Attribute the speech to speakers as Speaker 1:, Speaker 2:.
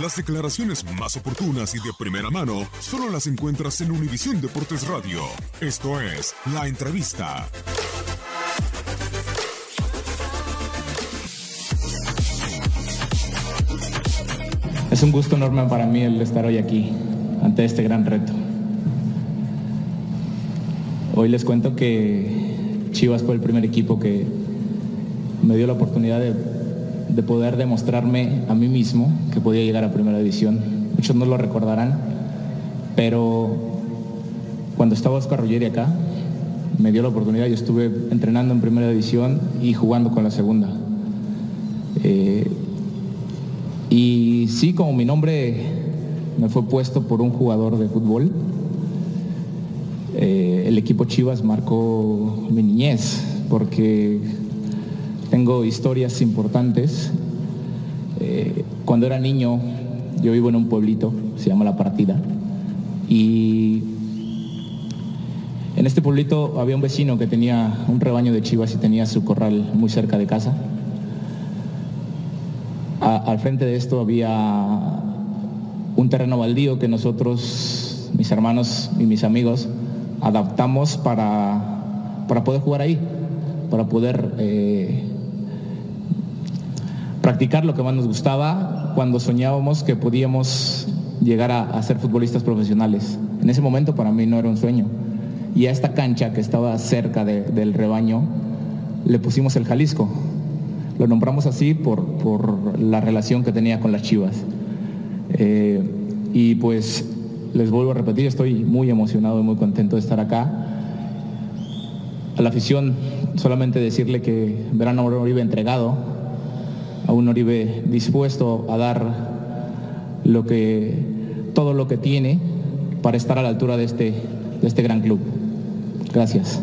Speaker 1: Las declaraciones más oportunas y de primera mano solo las encuentras en Univisión Deportes Radio. Esto es La Entrevista.
Speaker 2: Es un gusto enorme para mí el estar hoy aquí, ante este gran reto. Hoy les cuento que Chivas fue el primer equipo que me dio la oportunidad de, de poder demostrarme a mí mismo que podía llegar a primera división. Muchos no lo recordarán, pero cuando estaba Oscar Ruggeri acá, me dio la oportunidad, yo estuve entrenando en primera división y jugando con la segunda. Eh, y sí, como mi nombre me fue puesto por un jugador de fútbol, eh, el equipo Chivas marcó mi niñez, porque tengo historias importantes. Eh, cuando era niño, yo vivo en un pueblito, se llama La Partida, y en este pueblito había un vecino que tenía un rebaño de chivas y tenía su corral muy cerca de casa. Al frente de esto había un terreno baldío que nosotros, mis hermanos y mis amigos, adaptamos para, para poder jugar ahí, para poder eh, practicar lo que más nos gustaba cuando soñábamos que podíamos llegar a, ser futbolistas profesionales. En ese momento para mí no era un sueño. Y a esta cancha que estaba cerca de- del rebaño le pusimos el Jalisco. Lo nombramos así por, por la relación que tenía con las Chivas. Eh, y pues les vuelvo a repetir, estoy muy emocionado y muy contento de estar acá. A la afición solamente decirle que verán a entregado, a un Oribe dispuesto a dar lo que, todo lo que tiene para estar a la altura de este, de este gran club. Gracias.